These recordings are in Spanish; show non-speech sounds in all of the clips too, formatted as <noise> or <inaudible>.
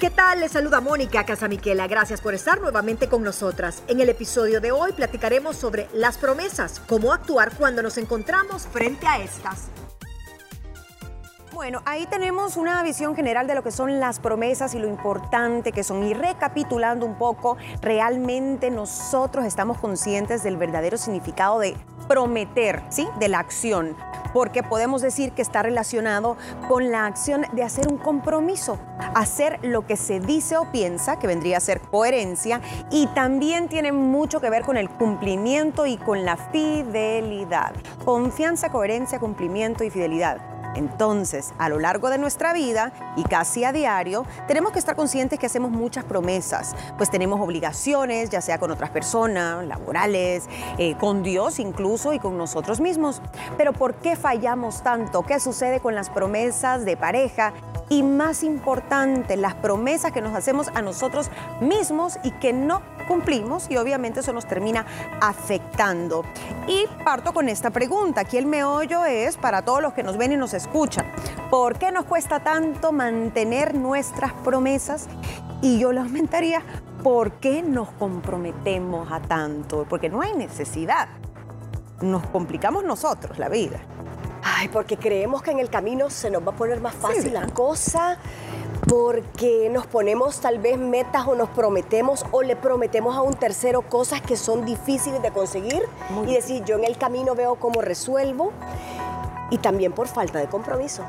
¿Qué tal? Les saluda Mónica Casamiquela. Gracias por estar nuevamente con nosotras. En el episodio de hoy platicaremos sobre las promesas, cómo actuar cuando nos encontramos frente a estas. Bueno, ahí tenemos una visión general de lo que son las promesas y lo importante que son. Y recapitulando un poco, realmente nosotros estamos conscientes del verdadero significado de prometer, ¿sí? De la acción. Porque podemos decir que está relacionado con la acción de hacer un compromiso, hacer lo que se dice o piensa, que vendría a ser coherencia, y también tiene mucho que ver con el cumplimiento y con la fidelidad. Confianza, coherencia, cumplimiento y fidelidad. Entonces, a lo largo de nuestra vida y casi a diario, tenemos que estar conscientes que hacemos muchas promesas, pues tenemos obligaciones, ya sea con otras personas, laborales, eh, con Dios incluso y con nosotros mismos. Pero ¿por qué fallamos tanto? ¿Qué sucede con las promesas de pareja? Y más importante, las promesas que nos hacemos a nosotros mismos y que no cumplimos y obviamente eso nos termina afectando. Y parto con esta pregunta. Aquí el meollo es para todos los que nos ven y nos escuchan. ¿Por qué nos cuesta tanto mantener nuestras promesas? Y yo lo aumentaría, ¿por qué nos comprometemos a tanto? Porque no hay necesidad. Nos complicamos nosotros la vida. Ay, porque creemos que en el camino se nos va a poner más fácil la cosa, porque nos ponemos tal vez metas o nos prometemos o le prometemos a un tercero cosas que son difíciles de conseguir y decir, yo en el camino veo cómo resuelvo, y también por falta de compromiso.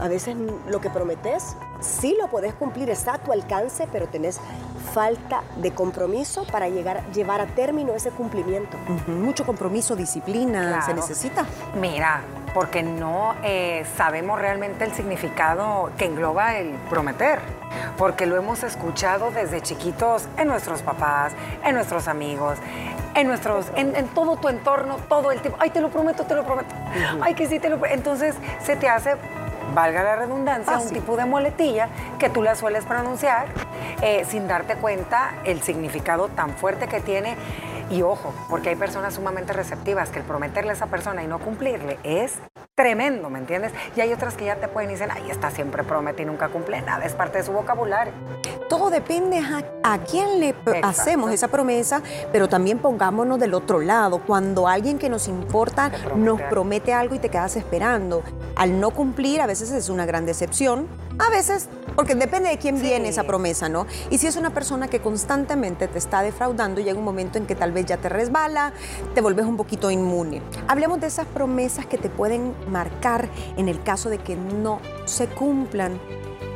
A veces lo que prometes, sí lo podés cumplir, está a tu alcance, pero tenés falta de compromiso para llegar, llevar a término ese cumplimiento. Mucho compromiso, disciplina, se necesita. Mira, porque no eh, sabemos realmente el significado que engloba el prometer, porque lo hemos escuchado desde chiquitos en nuestros papás, en nuestros amigos, en nuestros, en, todo tu entorno, todo el tiempo. Ay, te lo prometo, te lo prometo. Ay, que sí, te lo prometo. Entonces se te hace valga la redundancia, un tipo de muletilla que tú la sueles pronunciar eh, sin darte cuenta el significado tan fuerte que tiene. Y ojo, porque hay personas sumamente receptivas que el prometerle a esa persona y no cumplirle es tremendo, ¿me entiendes? Y hay otras que ya te pueden decir, ay, está siempre promete y nunca cumple nada, es parte de su vocabulario. Todo depende a, quién le hacemos esa promesa, pero también pongámonos del otro lado. Cuando alguien que nos importa nos promete algo y te quedas esperando, al no cumplir a veces es una gran decepción, a veces, porque depende de quién viene esa promesa, ¿no? Y si es una persona que constantemente te está defraudando, llega un momento en que tal vez ya te resbala, te vuelves un poquito inmune. Hablemos de esas promesas que te pueden marcar en el caso de que no se cumplan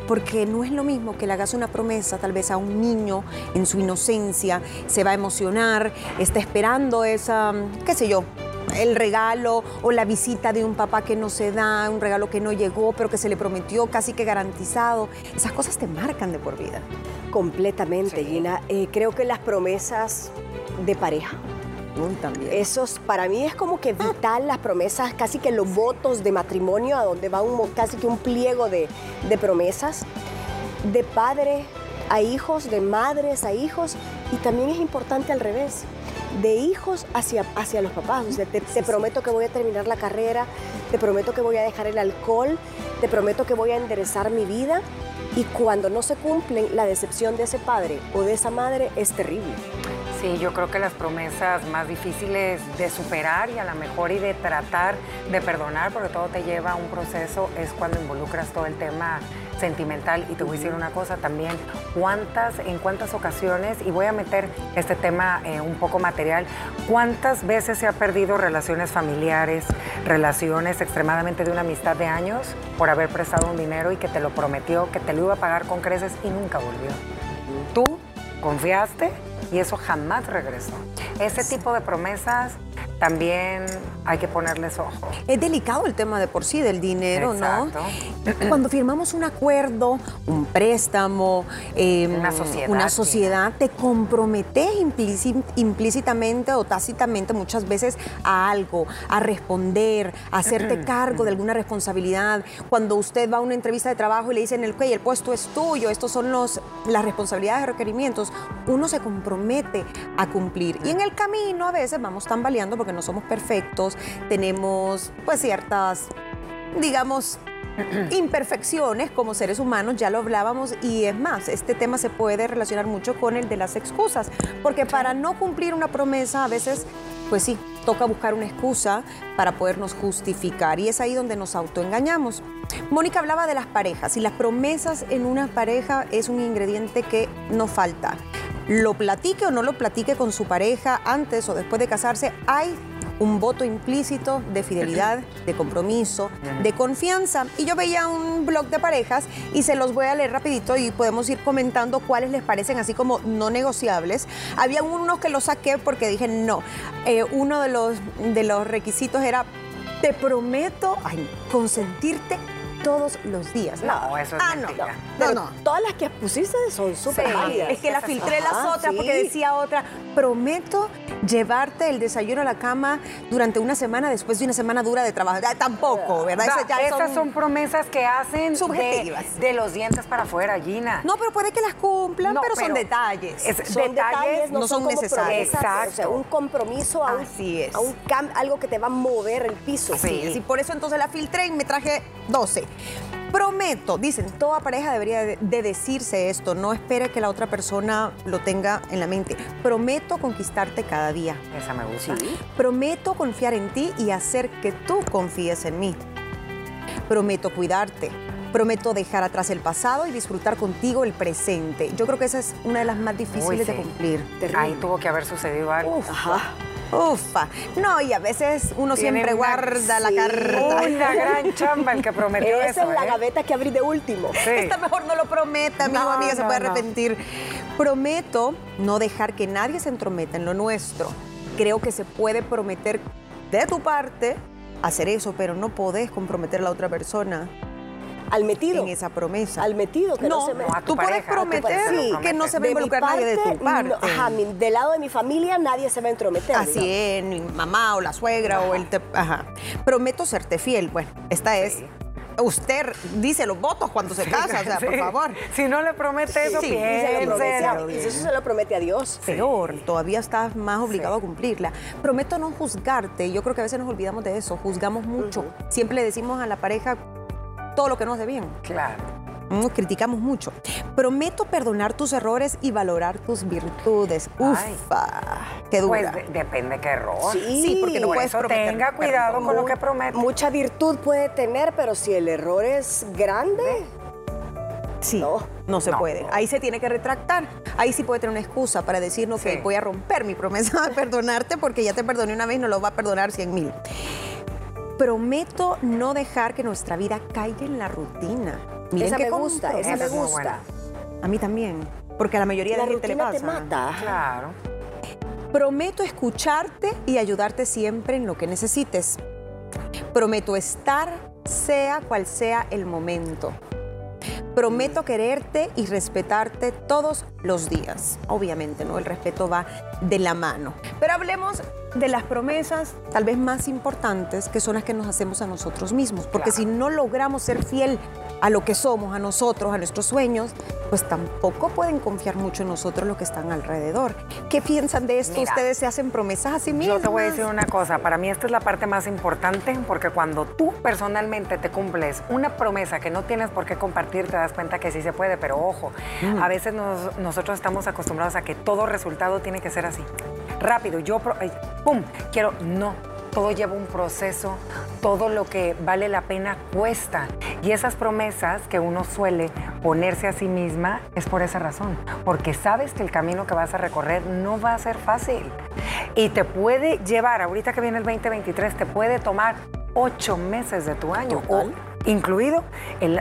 porque no es lo mismo que le hagas una promesa tal vez a un niño en su inocencia, se va a emocionar, está esperando esa, qué sé yo, el regalo o la visita de un papá que no se da, un regalo que no llegó, pero que se le prometió casi que garantizado. Esas cosas te marcan de por vida. Completamente, Gina. Eh, creo que las promesas de pareja. también. Esos, para mí es como que vital las promesas, casi que los votos de matrimonio, a donde va un, casi que un pliego de, de promesas, de padre a hijos, de madres a hijos, y también es importante al revés de hijos hacia, hacia los papás. te, prometo que voy a terminar la carrera, te prometo que voy a dejar el alcohol, te prometo que voy a enderezar mi vida. Y cuando no se cumplen, la decepción de ese padre o de esa madre es terrible. Sí, yo creo que las promesas más difíciles de superar y a lo mejor y de tratar de perdonar, porque todo te lleva a un proceso, es cuando involucras todo el tema sentimental. Y te voy a decir una cosa también, cuántas, en cuántas ocasiones, y voy a meter este tema eh, un poco material, cuántas veces se ha perdido relaciones familiares, relaciones extremadamente de una amistad de años por haber prestado un dinero y que te lo prometió, que te lo iba a pagar con creces y nunca volvió. Tú confiaste y eso jamás regresó. Ese tipo de promesas también hay que ponerles ojo. Es delicado el tema de por sí del dinero, Exacto. ¿no? <clears throat> Cuando firmamos un acuerdo, un préstamo, em, una, sociedad, una sociedad, te comprometes implícitamente o tácitamente muchas veces a algo, a responder, a hacerte cargo de alguna responsabilidad. Cuando usted va a una entrevista de trabajo y le dicen, el, el puesto es tuyo, estos son los, las responsabilidades y requerimientos, uno se compromete a cumplir. Y en el camino a veces vamos tambaleando porque no somos perfectos, tenemos pues ciertas, digamos, <clears throat> imperfecciones como seres humanos, ya lo hablábamos, y es más, este tema se puede relacionar mucho con el de las excusas, porque para no cumplir una promesa a veces, pues sí, toca buscar una excusa para podernos justificar, y es ahí donde nos autoengañamos. Mónica hablaba de las parejas, y las promesas en una pareja es un ingrediente que no falta. Lo platique o no lo platique con su pareja antes o después de casarse, hay un voto implícito de fidelidad, de compromiso, de confianza. Y yo veía un blog de parejas y se los voy a leer rapidito y podemos ir comentando cuáles les parecen así como no negociables. Había unos que los saqué porque dije no. Eh, uno de los, de los requisitos era te prometo consentirte todos los días. No, eso es ah, mentira. No, no. Todas las que pusiste son súper válidas. Es que la filtré las otras porque sí. decía otra, prometo llevarte el desayuno a la cama durante una semana después de una semana dura de trabajo. Ah, tampoco, ¿verdad? O sea, Esas ya esas son promesas que hacen de, Subjetivas. de los dientes para afuera, Gina. No, pero puede que las cumplan, No, pero, son detalles. es- Son detalles detalles, no, no son, necesarios. promesas, o sea, Exacto. un compromiso a un, Así es. a un cam- algo que te va a mover el piso. Sí, sí, por eso entonces la filtré y me traje 12. Prometo, dicen, toda pareja debería de, de decirse esto, no espere que la otra persona lo tenga en la mente. Prometo conquistarte cada día. Esa me gusta. Prometo confiar en ti y hacer que tú confíes en mí. Prometo cuidarte. Prometo dejar atrás el pasado y disfrutar contigo el presente. Yo creo que esa es una de las más difíciles Uy, de cumplir. Ahí tuvo que haber sucedido algo. Ufa. Ufa. No, y a veces uno siempre una- guarda la sí. carta. Una gran chamba el que prometió Esa eso. es la ¿eh? gaveta que abrí de último. Sí. Esta mejor no lo prometa, amigo, No, amiga, se puede no. arrepentir. Prometo no dejar que nadie se entrometa en lo nuestro. Creo que se puede prometer de tu parte hacer eso, pero no podés comprometer a la otra persona Al metido. en esa promesa. Al metido, que no, no, se me... a tu tú puedes pareja, prometer que no se va a involucrar nadie de tu parte. no, ajá, mi- del lado de mi familia nadie se va a entrometer. Así digamos. es, mi mamá o la suegra o el... te- ajá. Prometo serte fiel. Bueno, esta es... Usted dice los votos cuando se casa, o sea, <laughs> por favor. Si no le promete eso, Sí, Y se lo promete a- piénselo. y eso se lo promete a Dios. Peor, todavía estás más obligado a cumplirla. Prometo no juzgarte. Yo creo que a veces nos olvidamos de eso. Juzgamos mucho. Siempre le decimos a la pareja todo lo que nos hace bien. Claro. Mm, criticamos mucho. Prometo perdonar tus errores y valorar tus virtudes. Ufa, qué dura. Pues de- depende qué error. Sí. sí, porque no Por puedes eso prometer tenga cuidado perdón. con lo que promete. Mucha virtud puede tener, pero si el error es grande, Sí, No. no, se No. puede. Ahí se tiene que retractar. Ahí sí puede tener una excusa para decir, no, Sí. que voy a romper mi promesa de <laughs> perdonarte porque ya te perdoné una vez y no lo va a perdonar cien mil. Prometo no dejar que nuestra vida caiga en la rutina. Miren esa qué me gusta, esa Esa me gusta. A mí también, porque a la mayoría La de la gente le rutina pasa. te mata. Claro. Prometo escucharte y ayudarte siempre en lo que necesites. Prometo estar, sea cual sea el momento. Prometo quererte y respetarte todos los días. Obviamente, ¿no? El respeto va de la mano. Pero hablemos de las promesas tal vez más importantes, que son las que nos hacemos a nosotros mismos. Porque Claro. si no logramos ser fiel a lo que somos, a nosotros, a nuestros sueños, pues tampoco pueden confiar mucho en nosotros los que están alrededor. ¿Qué piensan de esto? Mira, ¿Ustedes se hacen promesas a sí mismos? Yo te voy a decir una cosa, para mí esta es la parte más importante porque cuando tú personalmente te cumples una promesa que no tienes por qué compartir, te das cuenta que sí se puede, pero ojo, Mm. a veces nos- nosotros estamos acostumbrados a que todo resultado tiene que ser así. Rápido, yo, ay, ¡pum! Quiero, no. Todo lleva un proceso, todo lo que vale la pena cuesta. Y esas promesas que uno suele ponerse a sí misma es por esa razón, porque sabes que el camino que vas a recorrer no va a ser fácil. Y te puede llevar, ahorita que viene el 2023, te puede tomar ocho meses de tu año, o incluido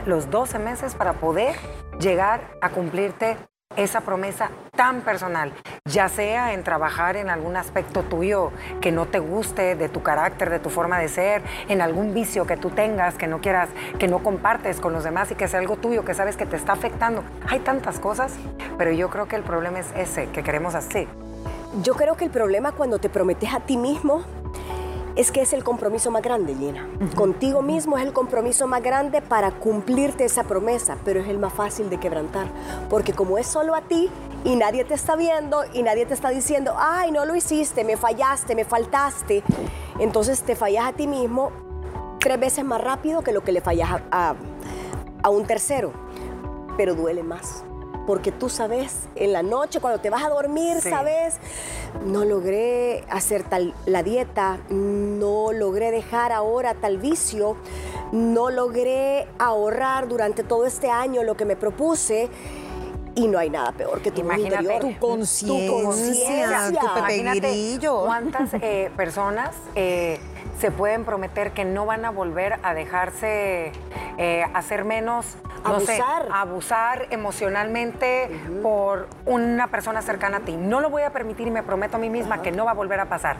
los 12 meses para poder llegar a cumplirte esa promesa tan personal, ya sea en trabajar en algún aspecto tuyo que no te guste, de tu carácter, de tu forma de ser, en algún vicio que tú tengas, que no quieras, que no compartes con los demás y que sea algo tuyo, que sabes que te está afectando. Hay tantas cosas, pero yo creo que el problema es ese, que queremos así. Yo creo que el problema cuando te prometes a ti mismo es que es el compromiso más grande, Lina. Contigo mismo es el compromiso más grande para cumplirte esa promesa, pero es el más fácil de quebrantar. Porque como es solo a ti y nadie te está viendo y nadie te está diciendo, ay, no lo hiciste, me fallaste, me faltaste, entonces te fallas a ti mismo, tres veces más rápido que lo que le fallas a, a- a un tercero, pero duele más. Porque tú sabes, en la noche, cuando te vas a dormir, Sí. sabes, no logré hacer tal la dieta, no logré dejar ahora tal vicio, no logré ahorrar durante todo este año lo que me propuse. Y no hay nada peor que tu Imagínate interior. Tu conciencia, tu Pepe Imagínate Grillo. ¿Cuántas eh, personas eh, se pueden prometer que no van a volver a dejarse eh, hacer menos, no sé, Abusar. abusar emocionalmente por una persona cercana a ti? No lo voy a permitir y me prometo a mí misma que no va a volver a pasar.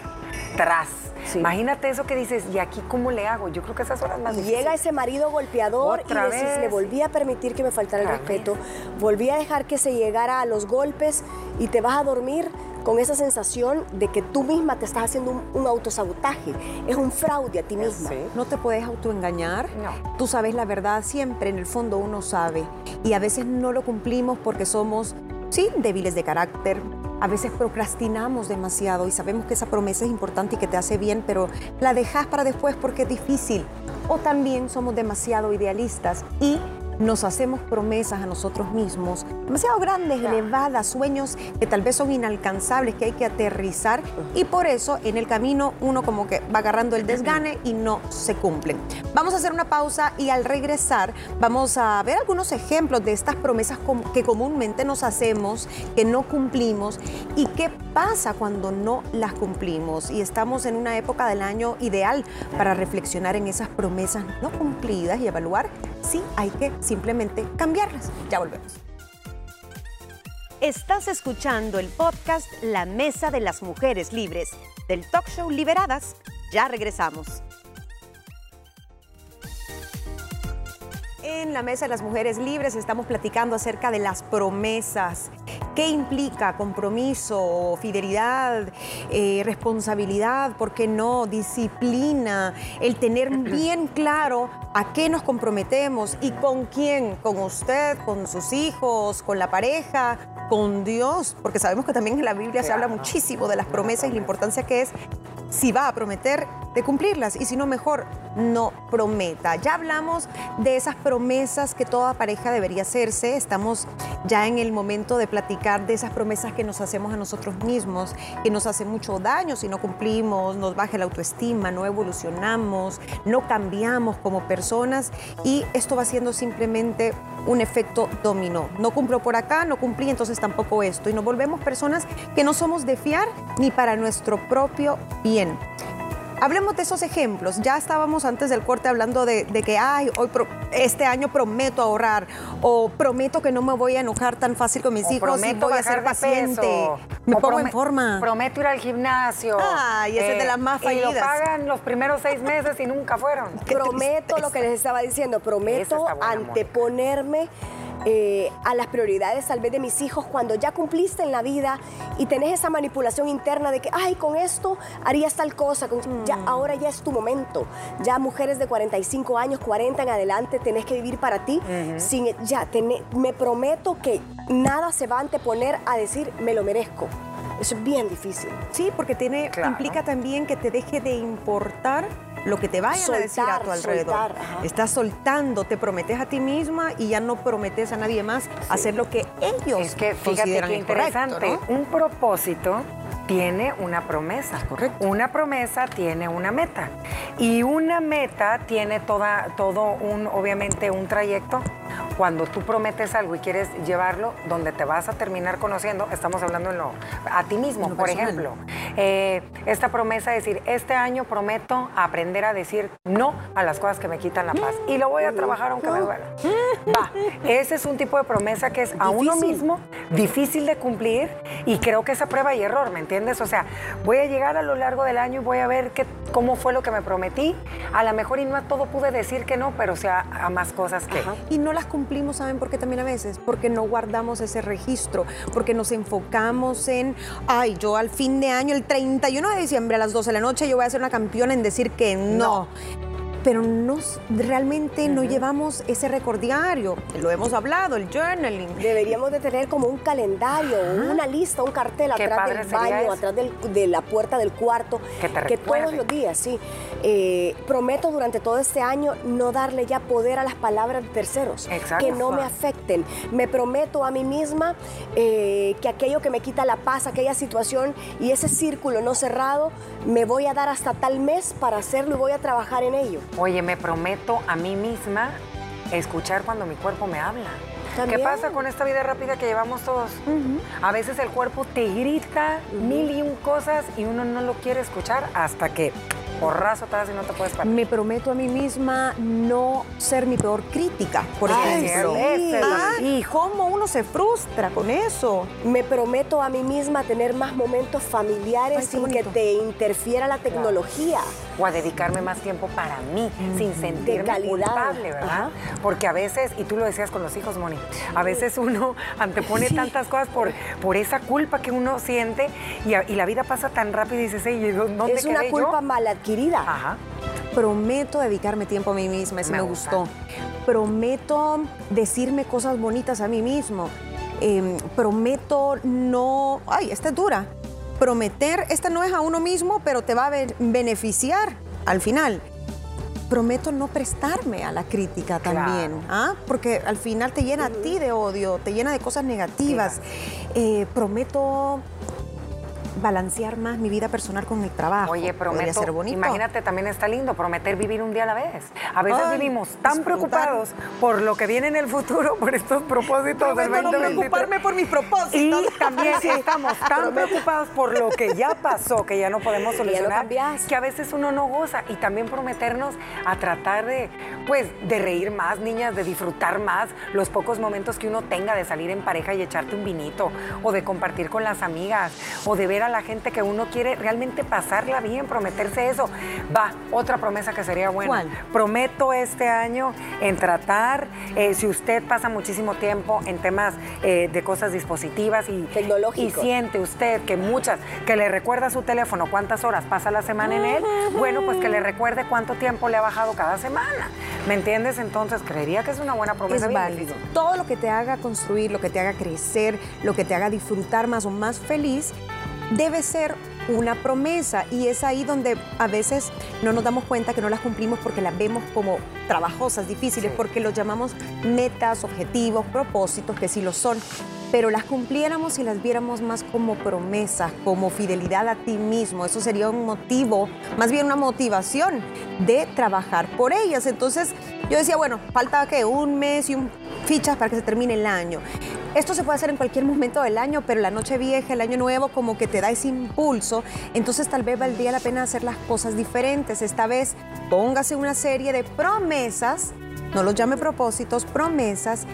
Tras. Sí. Imagínate eso que dices, ¿y aquí cómo le hago? Yo creo que esas horas más Y llega ese marido golpeador Otra y decís, vez. le volví a permitir que me faltara el respeto, volví a dejar que se llegara a los golpes y te vas a dormir con esa sensación de que tú misma te estás haciendo un, un autosabotaje. Es un fraude a ti misma. Sí. No te puedes autoengañar. No. Tú sabes la verdad siempre, en el fondo uno sabe. Y a veces no lo cumplimos porque somos, sí, débiles de carácter. A veces procrastinamos demasiado y sabemos que esa promesa es importante y que te hace bien, pero la dejas para después porque es difícil. O también somos demasiado idealistas y nos hacemos promesas a nosotros mismos, demasiado grandes, elevadas, sueños que tal vez son inalcanzables, que hay que aterrizar y por eso en el camino uno como que va agarrando el desgane y no se cumplen. Vamos a hacer una pausa y al regresar vamos a ver algunos ejemplos de estas promesas que comúnmente nos hacemos, que no cumplimos y qué pasa cuando no las cumplimos. Y estamos en una época del año ideal para reflexionar en esas promesas no cumplidas y evaluar si hay que simplemente cambiarlas. Ya volvemos. Estás escuchando el podcast La Mesa de las Mujeres Libres del talk show Liberadas. Ya regresamos. En la Mesa de las Mujeres Libres estamos platicando acerca de las promesas. ¿Qué implica compromiso, fidelidad, eh, responsabilidad, por qué no, disciplina, el tener <clears throat> bien claro a qué nos comprometemos y con quién, con usted, con sus hijos, con la pareja, con Dios, porque sabemos que también en la Biblia se habla muchísimo de las promesas y la importancia que es si va a prometer, de cumplirlas y si no, mejor no prometa. Ya hablamos de esas promesas que toda pareja debería hacerse. Estamos ya en el momento de platicar de esas promesas que nos hacemos a nosotros mismos, que nos hacen mucho daño si no cumplimos, nos baja la autoestima, no evolucionamos, no cambiamos como personas y esto va siendo simplemente un efecto dominó. No cumplo por acá, no cumplí, entonces tampoco esto. Y nos volvemos personas que no somos de fiar ni para nuestro propio bien. Hablemos de esos ejemplos. Ya estábamos antes del corte hablando de, de que, ay, hoy pro- este año prometo ahorrar o prometo que no me voy a enojar tan fácil con mis O hijos y prometo voy a ser paciente. peso. Me O pongo en forma. Prometo ir al gimnasio. Eh, Ay, esa es de las más Y lo fallidas. pagan los primeros seis meses y nunca fueron. Qué Prometo lo que les estaba diciendo, prometo buena, anteponerme eh, a las prioridades tal vez de mis hijos cuando ya cumpliste en la vida y tenés esa manipulación interna de que, ay, con esto harías tal cosa, con- ya, Mm. ahora ya es tu momento. Ya mujeres de 45 años, 40 en adelante, tenés que vivir para ti. sin, ya, tené- me prometo que nada se va a anteponer a decir, me lo merezco. Eso es bien difícil. Sí, porque tiene, Claro. implica también que te deje de importar lo que te vayan a decir a tu alrededor. soltar. Estás soltando, te prometes a ti misma y ya no prometes a nadie más hacer lo que ellos Es que fíjate consideran qué incorrecto, interesante. ¿no? Un propósito tiene una promesa. Correcto. Una promesa tiene una meta. Y una meta tiene toda, todo un, obviamente, un trayecto. Cuando tú prometes algo y quieres llevarlo donde te vas a terminar conociendo, estamos hablando en lo, a ti mismo, lo por personal. ejemplo. Eh, esta promesa de decir, este año prometo aprender a decir no a las cosas que me quitan la paz. Y lo voy a trabajar aunque me duela. Va, ese es un tipo de promesa que es a uno Difícil. mismo difícil de cumplir y creo que es a prueba y error, ¿me entiendes? O sea, voy a llegar a lo largo del año y voy a ver qué, cómo fue lo que me prometí. A lo mejor y no a todo pude decir que no, pero o sea, a más cosas que... Y no las cumplimos, ¿saben por qué también a veces? Porque no guardamos ese registro, porque nos enfocamos en, ay, yo al fin de año, el 31 de diciembre a las 12 de la noche, yo voy a ser una campeona en decir que no. Pero no, realmente no llevamos ese recordiario. Lo hemos hablado, el journaling. Deberíamos de tener como un calendario, una lista, un cartel Qué atrás del baño, atrás del- de la puerta del cuarto. Que te todos los días, sí. Eh, prometo durante todo este año no darle ya poder a las palabras de terceros. Exacto. Que no me afecten. Me prometo a mí misma eh, que aquello que me quita la paz, aquella situación y ese círculo no cerrado, me voy a dar hasta tal mes para hacerlo y voy a trabajar en ello. Oye, me prometo a mí misma escuchar cuando mi cuerpo me habla. También. ¿Qué pasa con esta vida rápida que llevamos todos? A veces el cuerpo te grita mil y un cosas y uno no lo quiere escuchar hasta que porrazo te das y no te puedes parar. Me prometo a mí misma no ser mi peor crítica, por Ay, ejemplo. sí. Y cómo uno se frustra con eso. Me prometo a mí misma tener más momentos familiares Ay, sin que te interfiera la tecnología. o a dedicarme más tiempo para mí, sin sentirme culpable, ¿verdad? Ajá. Porque a veces, y tú lo decías con los hijos, Moni, a veces uno antepone tantas cosas por, por esa culpa que uno siente y, a- y la vida pasa tan rápido y dices, "Ey, ¿dónde Es una culpa yo?" mal adquirida. Ajá. Prometo dedicarme tiempo a mí misma, eso Me gustó. Prometo decirme cosas bonitas a mí mismo. Em, prometo no... Ay, esta es dura. Prometer, esta no es a uno mismo, pero te va a ben- beneficiar al final. Prometo no prestarme a la crítica Claro. también, ¿ah? porque al final te llena a ti de odio, te llena de cosas negativas. Eh, prometo balancear más mi vida personal con el trabajo. Oye, prometo, ser bonito. imagínate, también está lindo prometer vivir un día a la vez. A veces Ay, vivimos tan disfrutar. preocupados por lo que viene en el futuro, por estos propósitos del Prometo no 2023. preocuparme por mis Y propósitos. también estamos tan preocupados por lo que ya pasó, que ya no podemos no solucionar, que a veces uno no goza. Y también prometernos a tratar de, pues, de reír más, niñas, de disfrutar más los pocos momentos que uno tenga de salir en pareja y echarte un vinito, o de compartir con las amigas, o de ver a la gente que uno quiere realmente pasarla bien, prometerse eso. Va, otra promesa que sería buena. ¿Cuál? Prometo este año en tratar, eh, si usted pasa muchísimo tiempo en temas eh, de cosas dispositivas y, y siente usted que muchas, que le recuerda su teléfono cuántas horas pasa la semana en él, bueno, pues que le recuerde cuánto tiempo le ha bajado cada semana. ¿Me entiendes? Entonces, creería que es una buena promesa. es válido. Todo lo que te haga construir, lo que te haga crecer, lo que te haga disfrutar más o más feliz, debe ser una promesa y es ahí donde a veces no nos damos cuenta que no las cumplimos porque las vemos como trabajosas, difíciles, Sí. porque los llamamos metas, objetivos, propósitos, que sí lo son, pero las cumpliéramos si las viéramos más como promesas, como fidelidad a ti mismo. Eso sería un motivo, más bien una motivación de trabajar por ellas. Entonces yo decía, bueno, falta que un mes y un fichas para que se termine el año. Esto se puede hacer en cualquier momento del año, pero la noche vieja, el año nuevo, como que te da ese impulso. Entonces tal vez valdría la pena hacer las cosas diferentes. Esta vez póngase una serie de promesas, no los llame propósitos, promesas,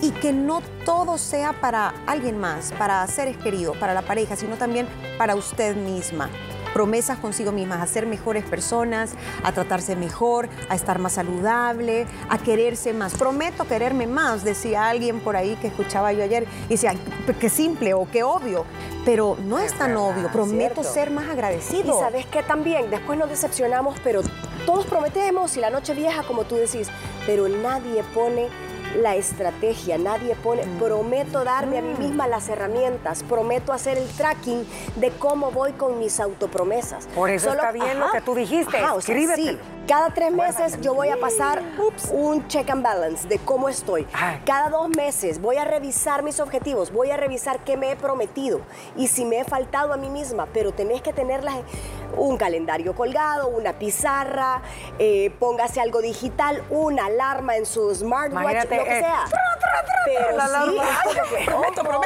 y que no todo sea para alguien más, para seres queridos, para la pareja, sino también para usted misma. Promesas consigo mismas, a ser mejores personas, a tratarse mejor, a estar más saludable, a quererse más. Prometo quererme más, decía alguien por ahí que escuchaba yo ayer. Y decía, "Ay, qué simple o qué obvio. Pero no es, Es tan verdad, obvio. Prometo cierto. ser más agradecido. Y sabes que también, después nos decepcionamos, pero todos prometemos y la noche vieja, como tú decís, pero nadie pone la estrategia, nadie pone, Mm. prometo darme a mí misma las herramientas, prometo hacer el tracking de cómo voy con mis autopromesas. Por eso está bien lo que tú dijiste, Ajá, o sea, sí. Cada tres meses yo voy a pasar un check and balance de cómo estoy. Cada dos meses voy a revisar mis objetivos, voy a revisar qué me he prometido y si me he faltado a mí misma, pero tenés que tenerlas en un calendario colgado, una pizarra, eh, póngase algo digital, una alarma en su smartwatch, Imagínate, lo que eh, sea. Pero sí, que, ojo,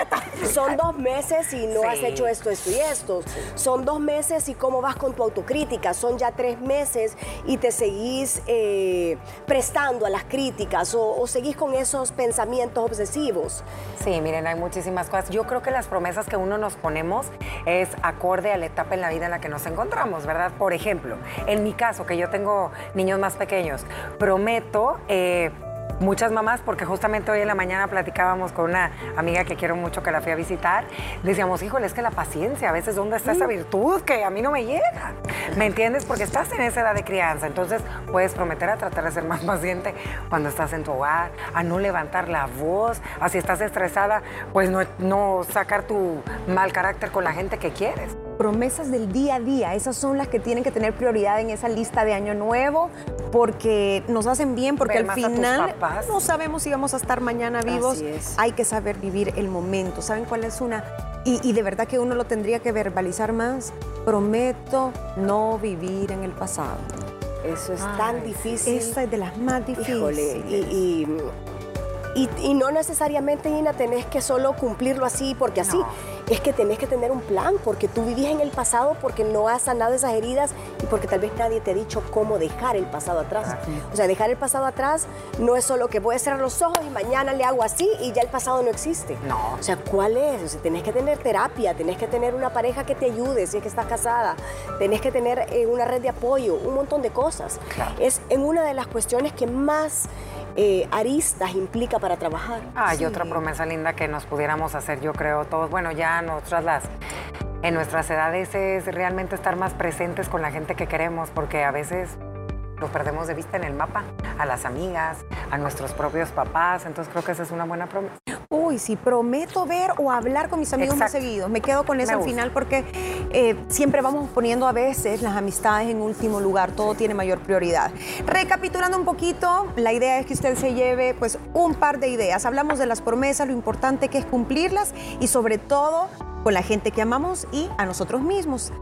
son dos meses y no has hecho esto, esto y esto. Son dos meses y cómo vas con tu autocrítica. Son ya tres meses y te seguís eh, prestando a las críticas o, o seguís con esos pensamientos obsesivos. Sí, miren, hay muchísimas cosas. Yo creo que las promesas que uno nos ponemos es acorde a la etapa en la vida en la que nos encontramos, ¿verdad? Por ejemplo, en mi caso, que yo tengo niños más pequeños, prometo... eh, muchas mamás, porque justamente hoy en la mañana platicábamos con una amiga que quiero mucho que la fui a visitar, decíamos, híjole, es que la paciencia, a veces dónde está esa virtud que a mí no me llega. ¿Me entiendes? Porque estás en esa edad de crianza, entonces puedes prometer a tratar de ser más <laughs> paciente cuando estás en tu hogar, a no levantar la voz, a si estás estresada, pues no, no sacar tu mal carácter con la gente que quieres promesas del día a día, esas son las que tienen que tener prioridad en esa lista de año nuevo, porque nos hacen bien, porque al final no sabemos si vamos a estar mañana vivos. Hay que saber vivir el momento. ¿Saben cuál es una? Y, de verdad que uno lo tendría que verbalizar más. Prometo no vivir en el pasado. Eso es tan difícil. Esa es de las más difíciles. y, y, no necesariamente, Ina, tenés que solo cumplirlo así, porque así es que tenés que tener un plan, porque tú vivís en el pasado, porque no has sanado esas heridas y porque tal vez nadie te ha dicho cómo dejar el pasado atrás. O sea, dejar el pasado atrás no es solo que voy a cerrar los ojos y mañana le hago así y ya el pasado no existe. No. O sea, ¿cuál es? O sea, tenés que tener terapia, tenés que tener una pareja que te ayude si es que estás casada, tenés que tener eh, una red de apoyo, un montón de cosas. Es en una de las cuestiones que más eh, aristas implica para trabajar. Hay otra promesa linda que nos pudiéramos hacer, yo creo, todos, bueno, ya nosotras las, en nuestras edades es realmente estar más presentes con la gente que queremos, porque a veces lo perdemos de vista en el mapa, a las amigas, a nuestros propios papás, entonces creo que esa es una buena promesa. Uy, si prometo ver o hablar con mis amigos más seguidos. Me quedo con eso al final porque eh, siempre vamos poniendo a veces las amistades en último lugar. Todo tiene mayor prioridad. Recapitulando un poquito, la idea es que usted se lleve pues un par de ideas. Hablamos de las promesas, lo importante que es cumplirlas y sobre todo con la gente que amamos y a nosotros mismos.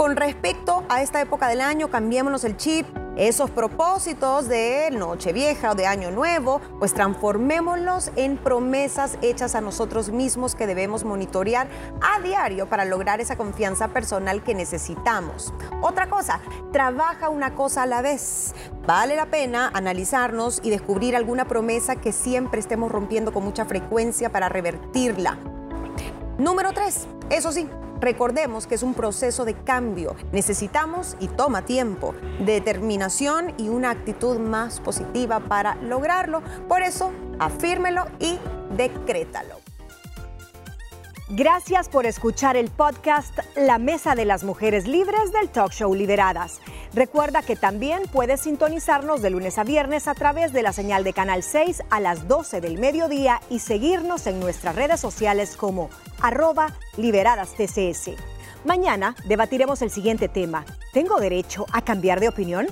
Con respecto a esta época del año, cambiémonos el chip, esos propósitos de Nochevieja o de Año Nuevo, pues transformémoslos en promesas hechas a nosotros mismos que debemos monitorear a diario para lograr esa confianza personal que necesitamos. Otra cosa, trabaja una cosa a la vez. Vale la pena analizarnos y descubrir alguna promesa que siempre estemos rompiendo con mucha frecuencia para revertirla. Número tres, eso sí, Recordemos que es un proceso de cambio. Necesitamos, y toma tiempo, determinación y una actitud más positiva para lograrlo. Por eso, afírmelo y decrétalo. Gracias por escuchar el podcast La Mesa de las Mujeres Libres del Talk Show Liberadas. Recuerda que también puedes sintonizarnos de lunes a viernes a través de la señal de Canal 6 a las 12 del mediodía y seguirnos en nuestras redes sociales como arroba liberadas TCS. Mañana debatiremos el siguiente tema. ¿Tengo derecho a cambiar de opinión?